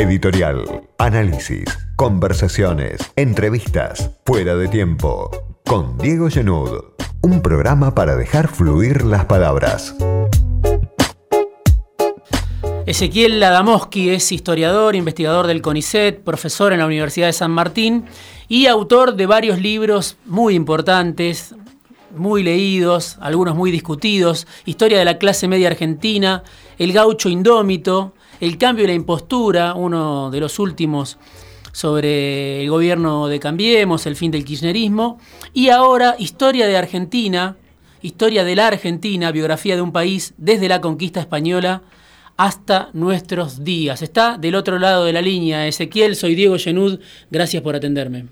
editorial, análisis, conversaciones, entrevistas, fuera de tiempo. Con Diego Genud, un programa para dejar fluir las palabras. Ezequiel Ladamoski es historiador, investigador del CONICET, profesor en la Universidad de San Martín y autor de varios libros muy importantes, muy leídos, algunos muy discutidos, Historia de la clase media argentina, El gaucho indómito, El cambio y la impostura, uno de los últimos sobre el gobierno de Cambiemos, el fin del kirchnerismo, y ahora Historia de Argentina, Historia de la Argentina, biografía de un país desde la conquista española hasta nuestros días. Está del otro lado de la línea. Ezequiel, soy Diego Genud, gracias por atenderme.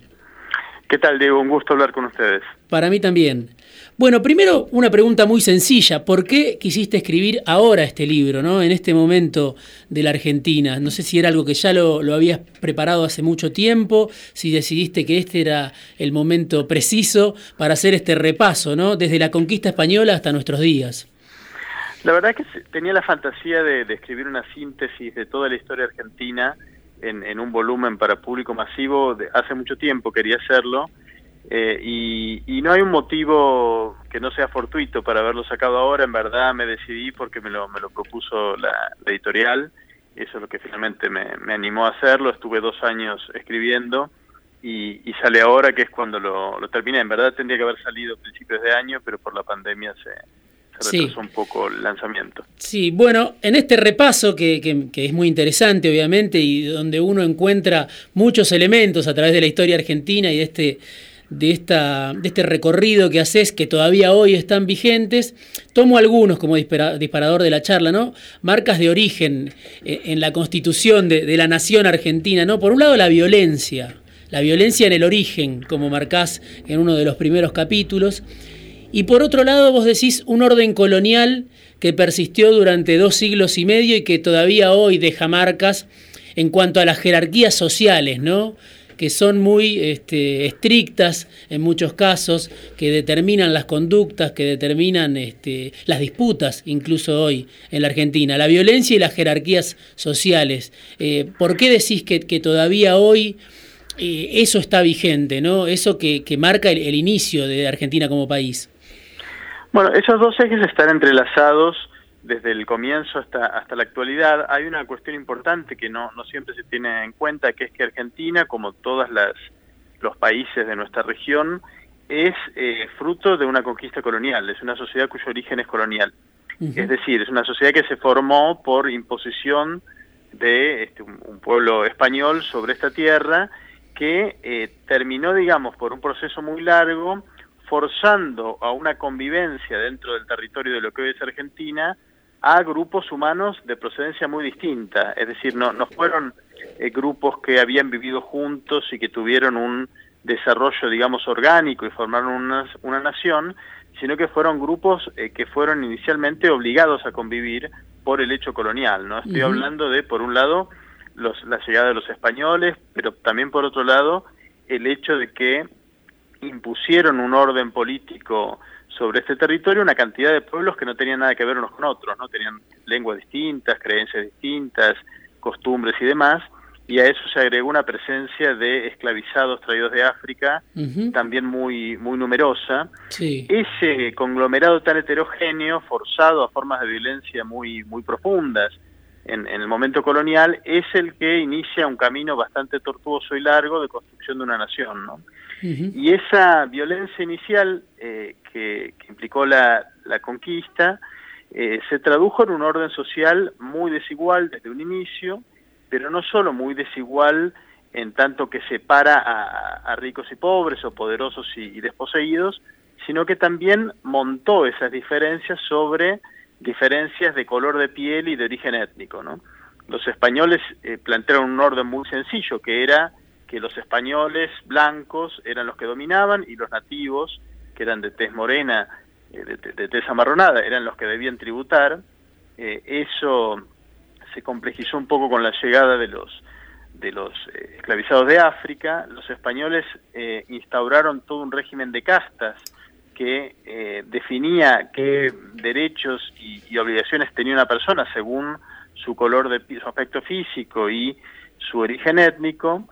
¿Qué tal, Diego? Un gusto hablar con ustedes. Para mí también. Bueno, primero una pregunta muy sencilla. ¿Por qué quisiste escribir ahora este libro, ¿no? en este momento de la Argentina? No sé si era algo que ya lo, lo habías preparado hace mucho tiempo, si decidiste que este era el momento preciso para hacer este repaso, ¿no? desde la conquista española hasta nuestros días. La verdad que tenía la fantasía de, escribir una síntesis de toda la historia argentina en, un volumen para público masivo. De, hace mucho tiempo quería hacerlo eh, y, no hay un motivo que no sea fortuito para haberlo sacado ahora. En verdad me decidí porque me lo, me lo propuso la, editorial. Eso es lo que finalmente me, animó a hacerlo. Estuve dos años escribiendo y, sale ahora, que es cuando lo, lo terminé. En verdad tendría que haber salido a principios de año, pero por la pandemia se, sí. un poco el lanzamiento. Sí, bueno, en este repaso que, que, es muy interesante obviamente y donde uno encuentra muchos elementos a través de la historia argentina y de este, de, esta, de este recorrido que haces que todavía hoy están vigentes, tomo algunos como disparador de la charla, ¿no? Marcas de origen eh, en la constitución de, de la nación argentina, ¿no? Por un lado la violencia, la violencia en el origen, como marcás en uno de los primeros capítulos, y por otro lado, vos decís un orden colonial que persistió durante dos siglos y medio y que todavía hoy deja marcas en cuanto a las jerarquías sociales, ¿no? Que son muy este, estrictas en muchos casos, que determinan las conductas, que determinan este, las disputas, incluso hoy en la Argentina. La violencia y las jerarquías sociales. Eh, ¿Por qué decís que, todavía hoy eh, eso está vigente, ¿no? eso que, marca el inicio de Argentina como país? Bueno, esos dos ejes están entrelazados desde el comienzo hasta, hasta la actualidad. Hay una cuestión importante que no, no siempre se tiene en cuenta, que es que Argentina, como todos los países de nuestra región, es eh, fruto de una conquista colonial, es una sociedad cuyo origen es colonial. Es decir, es una sociedad que se formó por imposición de este, un, pueblo español sobre esta tierra que eh, terminó, digamos, por un proceso muy largo, forzando a una convivencia dentro del territorio de lo que hoy es Argentina a grupos humanos de procedencia muy distinta. Es decir, no, no fueron eh, grupos que habían vivido juntos y que tuvieron un desarrollo, digamos, orgánico y formaron una, una nación, sino que fueron grupos eh, que fueron inicialmente obligados a convivir por el hecho colonial. ¿no? Estoy hablando de, por un lado, los, la llegada de los españoles, pero también por otro lado, el hecho de que impusieron un orden político sobre este territorio una cantidad de pueblos que no tenían nada que ver unos con otros, no tenían lenguas distintas, creencias distintas, costumbres y demás, y a eso se agregó una presencia de esclavizados traídos de África, también muy, muy numerosa. Ese conglomerado tan heterogéneo, forzado a formas de violencia muy, muy profundas en, en, el momento colonial, es el que inicia un camino bastante tortuoso y largo de construcción de una nación, ¿no? Y esa violencia inicial eh, que, implicó la, conquista eh, se tradujo en un orden social muy desigual desde un inicio, pero no solo muy desigual en tanto que separa a, ricos y pobres o poderosos y, desposeídos, sino que también montó esas diferencias sobre diferencias de color de piel y de origen étnico. Los españoles eh, plantearon un orden muy sencillo, que era que los españoles blancos eran los que dominaban y los nativos, que eran de tez morena, eh, de, tez amarronada, eran los que debían tributar. Eh, eso se complejizó un poco con la llegada de los de los eh, esclavizados de África. Los españoles instauraron todo un régimen de castas que definía qué derechos y, y, obligaciones tenía una persona según su color de su aspecto físico y su origen étnico,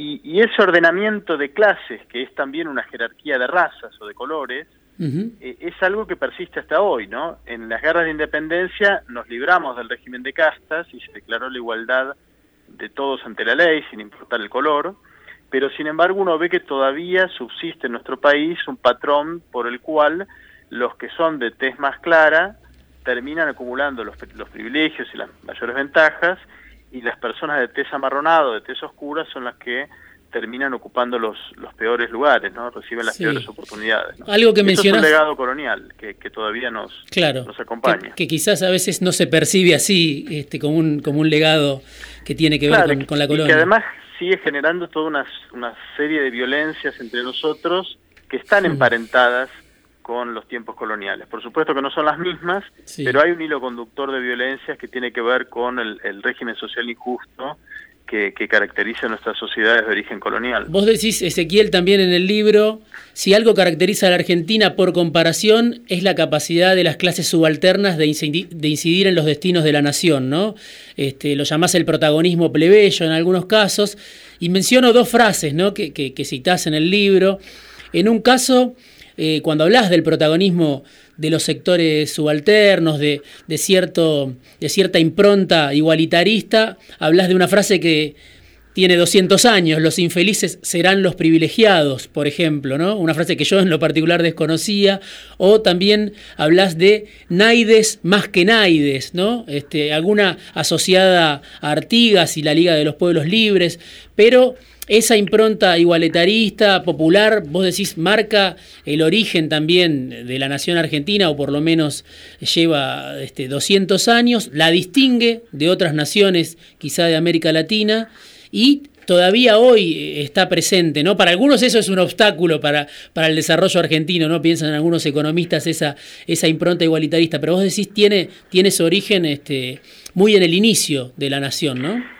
y, ese ordenamiento de clases, que es también una jerarquía de razas o de colores, eh, es algo que persiste hasta hoy, ¿no? En las guerras de independencia nos libramos del régimen de castas y se declaró la igualdad de todos ante la ley, sin importar el color, pero sin embargo uno ve que todavía subsiste en nuestro país un patrón por el cual los que son de tez más clara terminan acumulando los, los privilegios y las mayores ventajas y las personas de tez amarronado, de tez oscura, son las que terminan ocupando los, los peores lugares, ¿no? Reciben las peores oportunidades. Algo que mencionas... es un legado colonial que, que todavía nos, claro, nos acompaña. Que, quizás a veces no se percibe así, este, como un, como un legado que tiene que ver con, la colonia. Y que además sigue generando toda una, una serie de violencias entre nosotros que están emparentadas con los tiempos coloniales. Por supuesto que no son las mismas, pero hay un hilo conductor de violencias que tiene que ver con el, régimen social injusto que, que, caracteriza nuestras sociedades de origen colonial. Vos decís, Ezequiel, también en el libro, si algo caracteriza a la Argentina por comparación es la capacidad de las clases subalternas de incidir, de incidir en los destinos de la nación, ¿no? Este, lo llamás el protagonismo plebeyo en algunos casos, y menciono dos frases ¿no? que, que, que citás en el libro. En un caso eh, cuando hablas del protagonismo de los sectores subalternos, de, cierto, de cierta impronta igualitarista, hablas de una frase que tiene 200 años, los infelices serán los privilegiados, por ejemplo, ¿no? Una frase que yo en lo particular desconocía, o también hablas de naides más que naides, ¿no? Este, alguna asociada a Artigas y la Liga de los Pueblos Libres, pero esa impronta igualitarista, popular, vos decís, marca el origen también de la nación argentina, o por lo menos lleva este, 200 años, la distingue de otras naciones, quizá de América Latina, y todavía hoy está presente, ¿no? Para algunos eso es un obstáculo para, para el desarrollo argentino, ¿no? Piensan algunos economistas esa, esa impronta igualitarista, pero vos decís tiene, tiene su origen este, muy en el inicio de la nación, ¿no?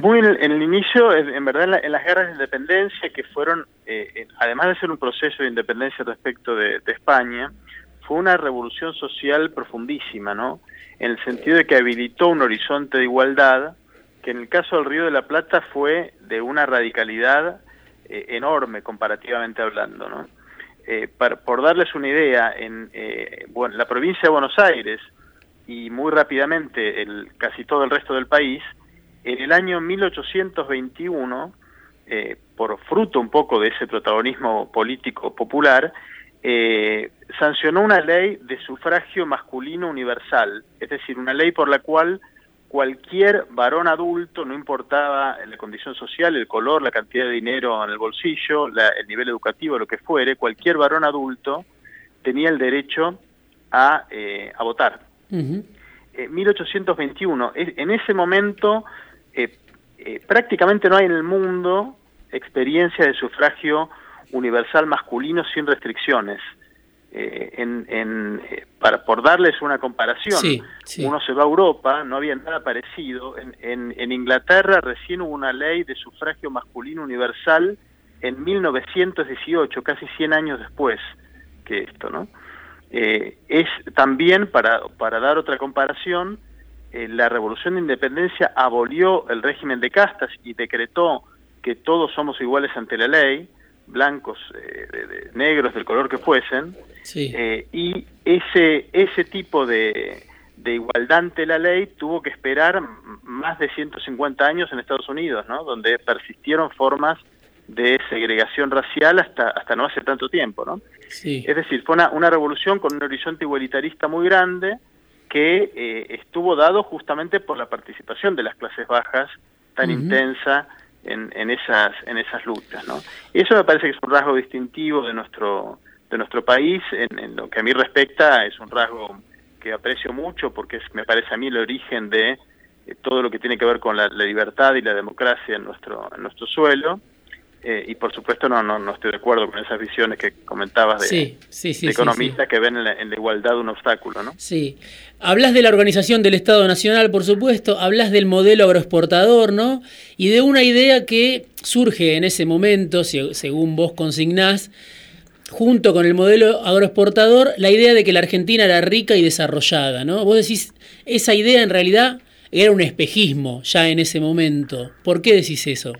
Muy en el, inicio, en, verdad, en, las guerras de independencia, que fueron, eh, además de ser un proceso de independencia respecto de, España, fue una revolución social profundísima, ¿no? En el sentido de que habilitó un horizonte de igualdad, que en el caso del Río de la Plata fue de una radicalidad eh, enorme, comparativamente hablando, ¿no? Eh, por darles una idea, en bueno, la provincia de Buenos Aires y muy rápidamente el, casi todo el resto del país, en el año 1821, eh, por fruto un poco de ese protagonismo político popular, eh, sancionó una ley de sufragio masculino universal, es decir, una ley por la cual cualquier varón adulto, no importaba la condición social, el color, la cantidad de dinero en el bolsillo, el nivel educativo, lo que fuere, cualquier varón adulto tenía el derecho a, eh, votar. 1821, en ese momento eh, prácticamente no hay en el mundo experiencia de sufragio universal masculino sin restricciones. Eh, en, eh, para, por darles una comparación, uno se va a Europa, no había nada parecido. En, en, Inglaterra recién hubo una ley de sufragio masculino universal en 1918, casi 100 años después que esto, ¿no? es también, para, para dar otra comparación, eh, la Revolución de Independencia abolió el régimen de castas y decretó que todos somos iguales ante la ley, blancos, eh, negros, del color que fuesen, eh, y ese, ese tipo de, de igualdad ante la ley tuvo que esperar más de 150 años en Estados Unidos, ¿no? donde persistieron formas de segregación racial hasta, hasta no hace tanto tiempo. ¿no? Es decir, fue una, una revolución con un horizonte igualitarista muy grande, que eh, estuvo dado justamente por la participación de las clases bajas tan intensa en, en, esas en esas luchas no eso me parece que es un rasgo distintivo de nuestro de nuestro país en, lo que a mí respecta es un rasgo que aprecio mucho porque es, me parece a mí el origen de eh, todo lo que tiene que ver con la, la, libertad y la democracia en nuestro en nuestro suelo eh, y por supuesto no, no, no estoy de acuerdo con esas visiones que comentabas de, economistas que ven en la, igualdad un obstáculo, ¿no? Sí. Hablas de la organización del Estado Nacional, por supuesto, hablas del modelo agroexportador, ¿no? Y de una idea que surge en ese momento, según vos consignás, junto con el modelo agroexportador, la idea de que la Argentina era rica y desarrollada, ¿no? Vos decís, esa idea en realidad era un espejismo ya en ese momento. ¿Por qué decís eso?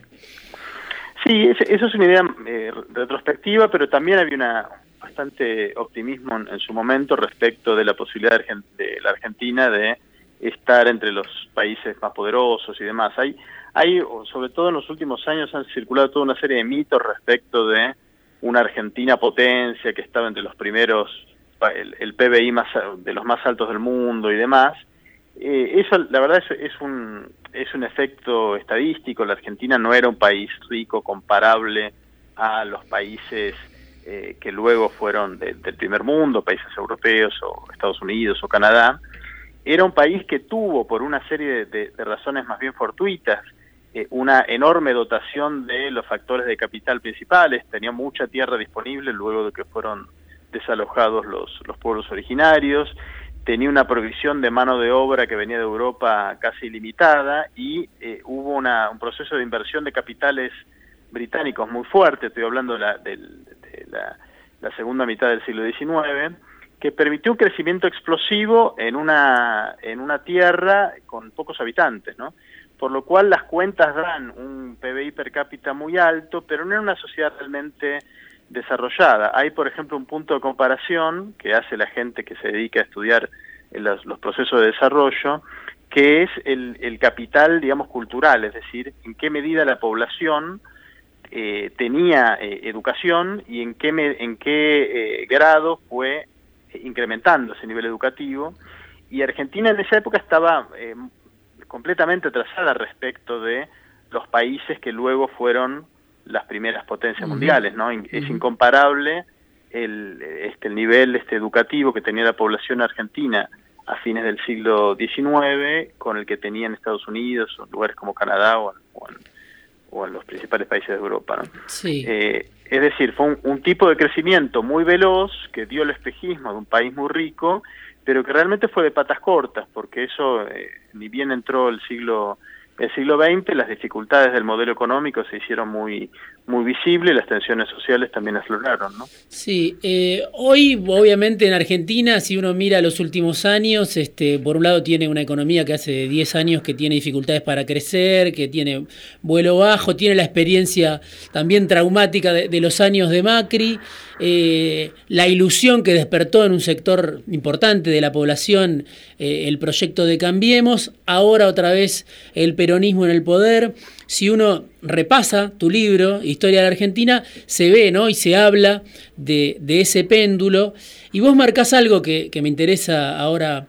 Sí, eso es una idea eh, retrospectiva, pero también había una bastante optimismo en, su momento respecto de la posibilidad de, la Argentina de estar entre los países más poderosos y demás. Hay, hay, sobre todo en los últimos años, han circulado toda una serie de mitos respecto de una Argentina potencia que estaba entre los primeros, el, el PBI más de los más altos del mundo y demás, eh, eso, la verdad, es, es, un, es un efecto estadístico. La Argentina no era un país rico comparable a los países eh, que luego fueron del primer mundo, países europeos o Estados Unidos o Canadá. Era un país que tuvo, por una serie de, razones más bien fortuitas, eh, una enorme dotación de los factores de capital principales, tenía mucha tierra disponible luego de que fueron desalojados los, los pueblos originarios, tenía una provisión de mano de obra que venía de Europa casi ilimitada y eh, hubo una, un proceso de inversión de capitales británicos muy fuerte, estoy hablando de, la, de la, segunda mitad del siglo XIX, que permitió un crecimiento explosivo en una, en una tierra con pocos habitantes, ¿no? Por lo cual las cuentas dan un PBI per cápita muy alto, pero no en una sociedad realmente desarrollada. Hay, por ejemplo, un punto de comparación que hace la gente que se dedica a estudiar los, procesos de desarrollo, que es el, capital, digamos, cultural, es decir, en qué medida la población eh, tenía eh, educación y en qué, en qué eh, grado fue incrementando ese nivel educativo. Y Argentina en esa época estaba completamente atrasada respecto de los países que luego fueron las primeras potencias mundiales, ¿no? Es incomparable el, este, el nivel este, educativo que tenía la población argentina a fines del siglo XIX con el que tenía en Estados Unidos o lugares como Canadá o, en, los principales países de Europa. ¿no? Sí. Eh, es decir, fue un, tipo de crecimiento muy veloz que dio el espejismo de un país muy rico, pero que realmente fue de patas cortas, porque eso, eh, ni bien entró el siglo el siglo XX las dificultades del modelo económico se hicieron muy, muy visibles, las tensiones sociales también afloraron, ¿no? Sí, eh, hoy obviamente en Argentina, si uno mira los últimos años, este, por un lado tiene una economía que hace 10 años que tiene dificultades para crecer, que tiene vuelo bajo, tiene la experiencia también traumática de, los años de Macri, eh, la ilusión que despertó en un sector importante de la población eh, el proyecto de Cambiemos, ahora otra vez el peronismo en el poder. Si uno repasa tu libro, Historia de la Argentina, se ve ¿no? y se habla de, ese péndulo. Y vos marcás algo que, me interesa ahora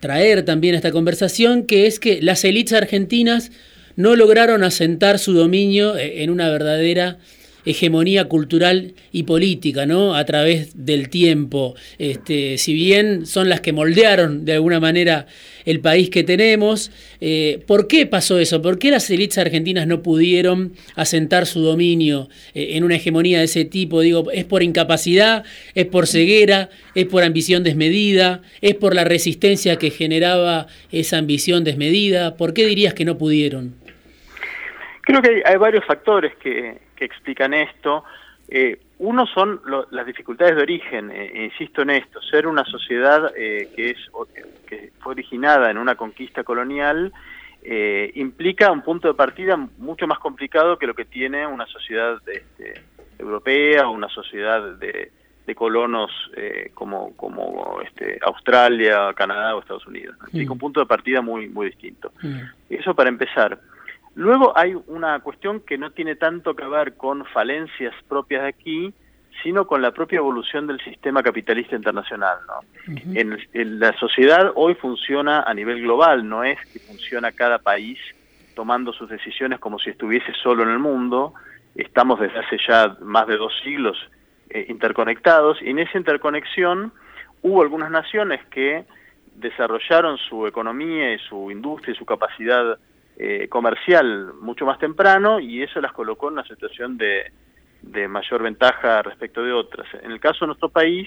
traer también a esta conversación, que es que las élites argentinas no lograron asentar su dominio eh, en una verdadera hegemonía cultural y política, ¿no? A través del tiempo. Este, si bien son las que moldearon de alguna manera el país que tenemos, eh, ¿por qué pasó eso? ¿Por qué las élites argentinas no pudieron asentar su dominio eh, en una hegemonía de ese tipo? Digo, ¿es por incapacidad? ¿Es por ceguera? ¿Es por ambición desmedida? ¿Es por la resistencia que generaba esa ambición desmedida? ¿Por qué dirías que no pudieron? Creo que hay varios factores que, que explican esto. Eh, uno son las dificultades de origen, eh, insisto en esto, ser una sociedad eh, que, es, que fue originada en una conquista colonial implica un punto de partida mucho más complicado que lo que tiene una sociedad este, europea o una sociedad de, colonos como, como este, Australia, Canadá o Estados Unidos. Implica mm. un punto de partida muy, muy distinto. Mm. Eso para empezar. Luego hay una cuestión que no tiene tanto que ver con falencias propias de aquí, sino con la propia evolución del sistema capitalista internacional. en, la sociedad hoy funciona a nivel global, no es que funciona cada país tomando sus decisiones como si estuviese solo en el mundo. Estamos desde hace ya más de dos siglos eh, interconectados y en esa interconexión hubo algunas naciones que desarrollaron su economía y su industria y su capacidad eh, comercial mucho más temprano y eso las colocó en una situación de, mayor ventaja respecto de otras. En el caso de nuestro país,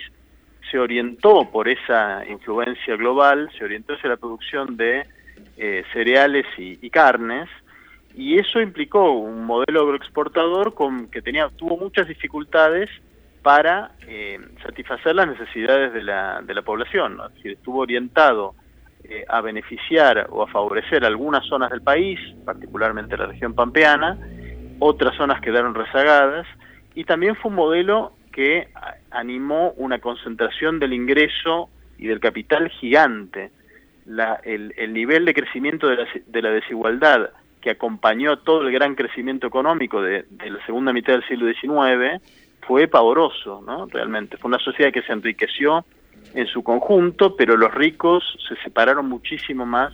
se orientó por esa influencia global, se orientó hacia la producción de eh, cereales y, carnes, y eso implicó un modelo agroexportador con, que tenía, tuvo muchas dificultades para eh, satisfacer las necesidades de la, de la población, decir, estuvo orientado eh, a beneficiar o a favorecer algunas zonas del país, particularmente la región pampeana, otras zonas quedaron rezagadas, y también fue un modelo que animó una concentración del ingreso y del capital gigante. el, nivel de crecimiento de la, desigualdad que acompañó todo el gran crecimiento económico de, la segunda mitad del siglo XIX fue pavoroso, ¿no? Realmente. Fue una sociedad que se enriqueció en su conjunto, pero los ricos se separaron muchísimo más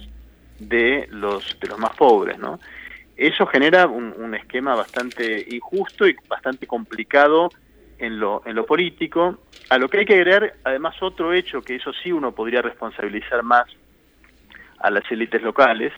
de los, de los más pobres, ¿no? Eso genera un, esquema bastante injusto y bastante complicado en lo, en lo político, a lo que hay que agregar además otro hecho que eso sí uno podría responsabilizar más a las élites locales,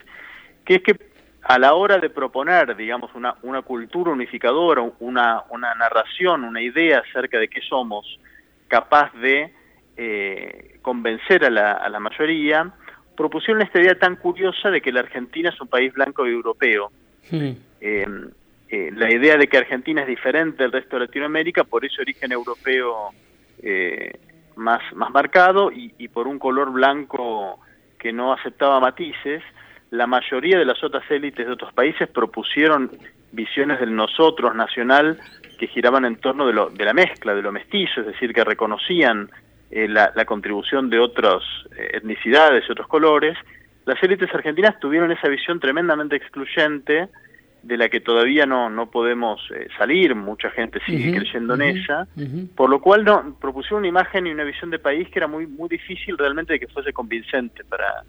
que es que a la hora de proponer, digamos, una, una cultura unificadora, una, una narración, una idea acerca de qué somos, capaz de eh, convencer a la, a la mayoría, propusieron esta idea tan curiosa de que la Argentina es un país blanco y europeo. Hmm. Eh, eh, la idea de que Argentina es diferente del resto de Latinoamérica por ese origen europeo eh, más, más marcado y, por un color blanco que no aceptaba matices, la mayoría de las otras élites de otros países propusieron visiones del nosotros nacional que giraban en torno de, lo, de la mezcla, de lo mestizo, es decir, que reconocían eh, la, la, contribución de otras etnicidades y otros colores. Las élites argentinas tuvieron esa visión tremendamente excluyente, de la que todavía no, no podemos eh, salir, mucha gente sigue creyendo en ella, por lo cual no, propusieron una imagen y una visión de país que era muy, muy difícil realmente de que fuese convincente para,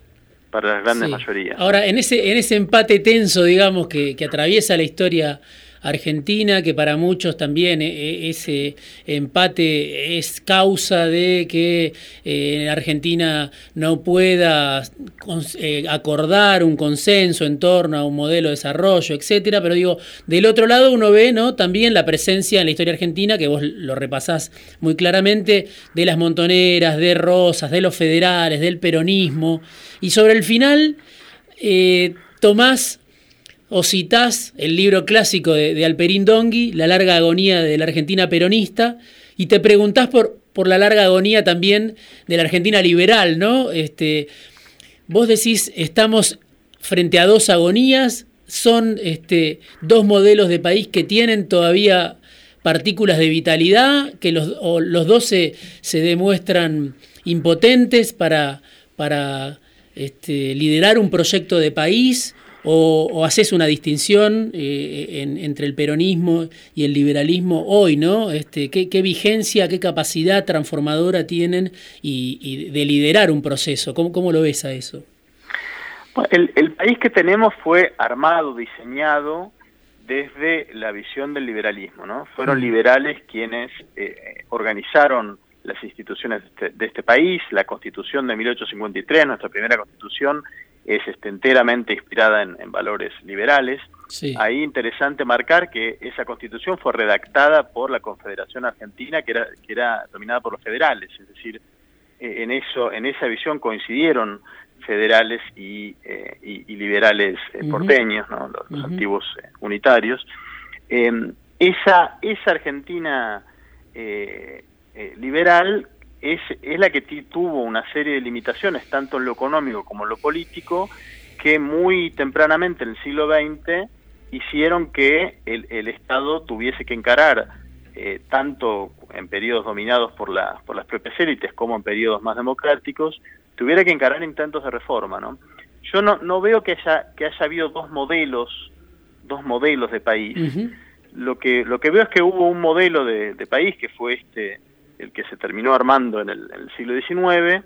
para las grandes mayorías. Ahora, en ese, en ese empate tenso, digamos, que, que atraviesa la historia Argentina, que para muchos también eh, eh, ese empate es causa de que eh, Argentina no pueda acordar un consenso en torno a un modelo de desarrollo, etcétera. Pero digo, del otro lado uno ve ¿no? también la presencia en la historia argentina, que vos lo repasás muy claramente, de las montoneras, de Rosas, de los federales, del peronismo. Y sobre el final, Tomás o citás el libro clásico de, Alperín Dongui, La larga agonía de la Argentina peronista, y te preguntás por, por la larga agonía también de la Argentina liberal, ¿no? Este, vos decís, estamos frente a dos agonías, son este, dos modelos de país que tienen todavía partículas de vitalidad, que los, los dos se, demuestran impotentes para, para este, liderar un proyecto de país, o, haces una distinción eh, entre el peronismo y el liberalismo hoy, ¿no? Este, ¿qué, vigencia, qué capacidad transformadora tienen y, de liderar un proceso? ¿Cómo, ¿Cómo, lo ves a eso? El, el país que tenemos fue armado, diseñado desde la visión del liberalismo, ¿no? Fueron liberales quienes eh, organizaron las instituciones de este, de este, país, la constitución de 1853, nuestra primera constitución, es este, enteramente inspirada en, valores liberales. Ahí interesante marcar que esa constitución fue redactada por la Confederación Argentina, que era, que era dominada por los federales, es decir, eh, en, eso, en esa visión coincidieron federales y, eh, liberales eh, porteños, los, antiguos unitarios. Em, esa, esa Argentina liberal es, es la que tuvo una serie de limitaciones, tanto en lo económico como en lo político, que muy tempranamente en el siglo XX hicieron que el, el Estado tuviese que encarar, eh, tanto en periodos dominados por, la, por las propias élites como en periodos más democráticos, tuviera que encarar intentos de reforma. ¿no? Yo no, no veo que haya, que haya habido dos modelos, dos modelos de país. Lo que, lo que veo es que hubo un modelo de, de país que fue este el que se terminó armando en el, siglo XIX,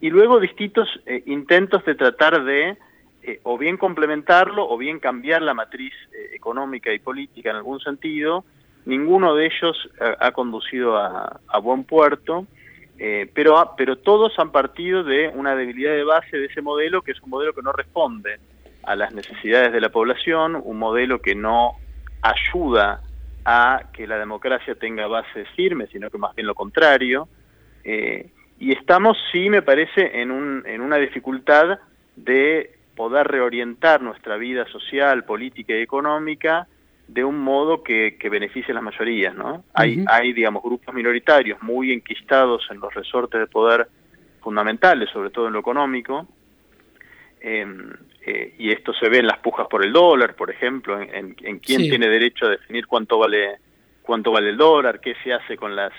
y luego distintos eh, intentos de tratar de eh, o bien complementarlo o bien cambiar la matriz eh, económica y política en algún sentido. Ninguno de ellos ha conducido a, buen puerto, pero, pero todos han partido de una debilidad de base de ese modelo, que es un modelo que no responde a las necesidades de la población, un modelo que no ayuda a que la democracia tenga bases firmes, sino que más bien lo contrario. Eh, y estamos, sí, me parece, en, un, en una dificultad de poder reorientar nuestra vida social, política y económica de un modo que, que beneficie a las mayorías, ¿no? hay, hay, digamos, grupos minoritarios muy enquistados en los resortes de poder fundamentales, sobre todo en lo económico, em, eh, y esto se ve en las pujas por el dólar, por ejemplo, en, quién tiene derecho a definir cuánto vale cuánto vale el dólar, qué se hace con las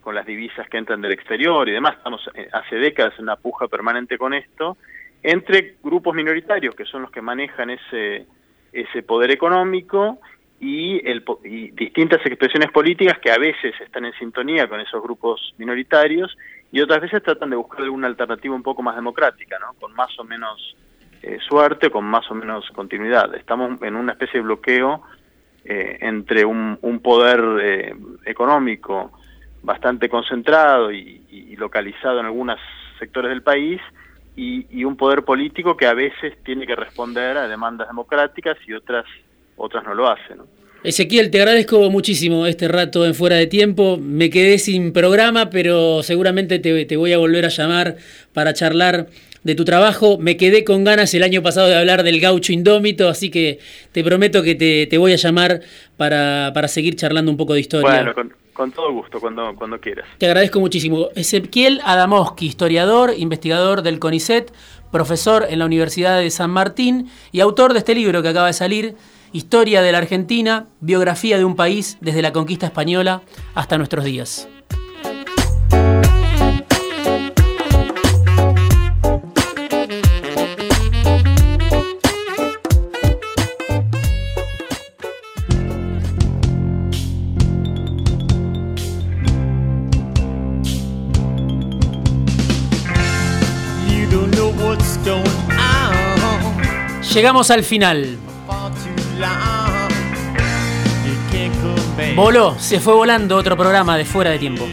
con las divisas que entran del exterior y demás. Estamos eh, hace décadas en una puja permanente con esto entre grupos minoritarios que son los que manejan ese ese poder económico y, el, y distintas expresiones políticas que a veces están en sintonía con esos grupos minoritarios y otras veces tratan de buscar alguna alternativa un poco más democrática, ¿no? con más o menos eh, suerte, con más o menos continuidad. Estamos en una especie de bloqueo eh, entre un, poder eh, económico bastante concentrado y, localizado en algunos sectores del país y, un poder político que a veces tiene que responder a demandas democráticas y otras otras no lo hacen. Ezequiel, te agradezco muchísimo este rato en fuera de tiempo. Me quedé sin programa, pero seguramente te, voy a volver a llamar para charlar de tu trabajo. Me quedé con ganas el año pasado de hablar del gaucho indómito, así que te prometo que te, voy a llamar para, seguir charlando un poco de historia. Bueno, con, todo gusto, cuando, cuando quieras. Te agradezco muchísimo. Ezequiel Adamoski, historiador, investigador del CONICET, profesor en la Universidad de San Martín y autor de este libro que acaba de salir Historia de la Argentina, biografía de un país desde la conquista española hasta nuestros días. Llegamos al final. Voló, se fue volando otro programa de fuera de tiempo.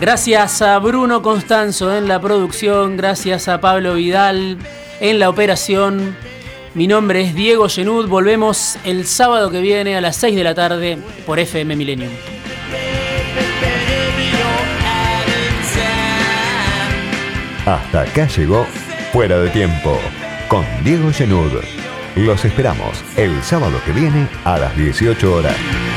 Gracias a Bruno Constanzo en la producción, gracias a Pablo Vidal en la operación. Mi nombre es Diego Genud, volvemos el sábado que viene a las 6 de la tarde por FM Millennium. Hasta acá llegó Fuera de Tiempo con Diego Genud. Los esperamos el sábado que viene a las 18 horas.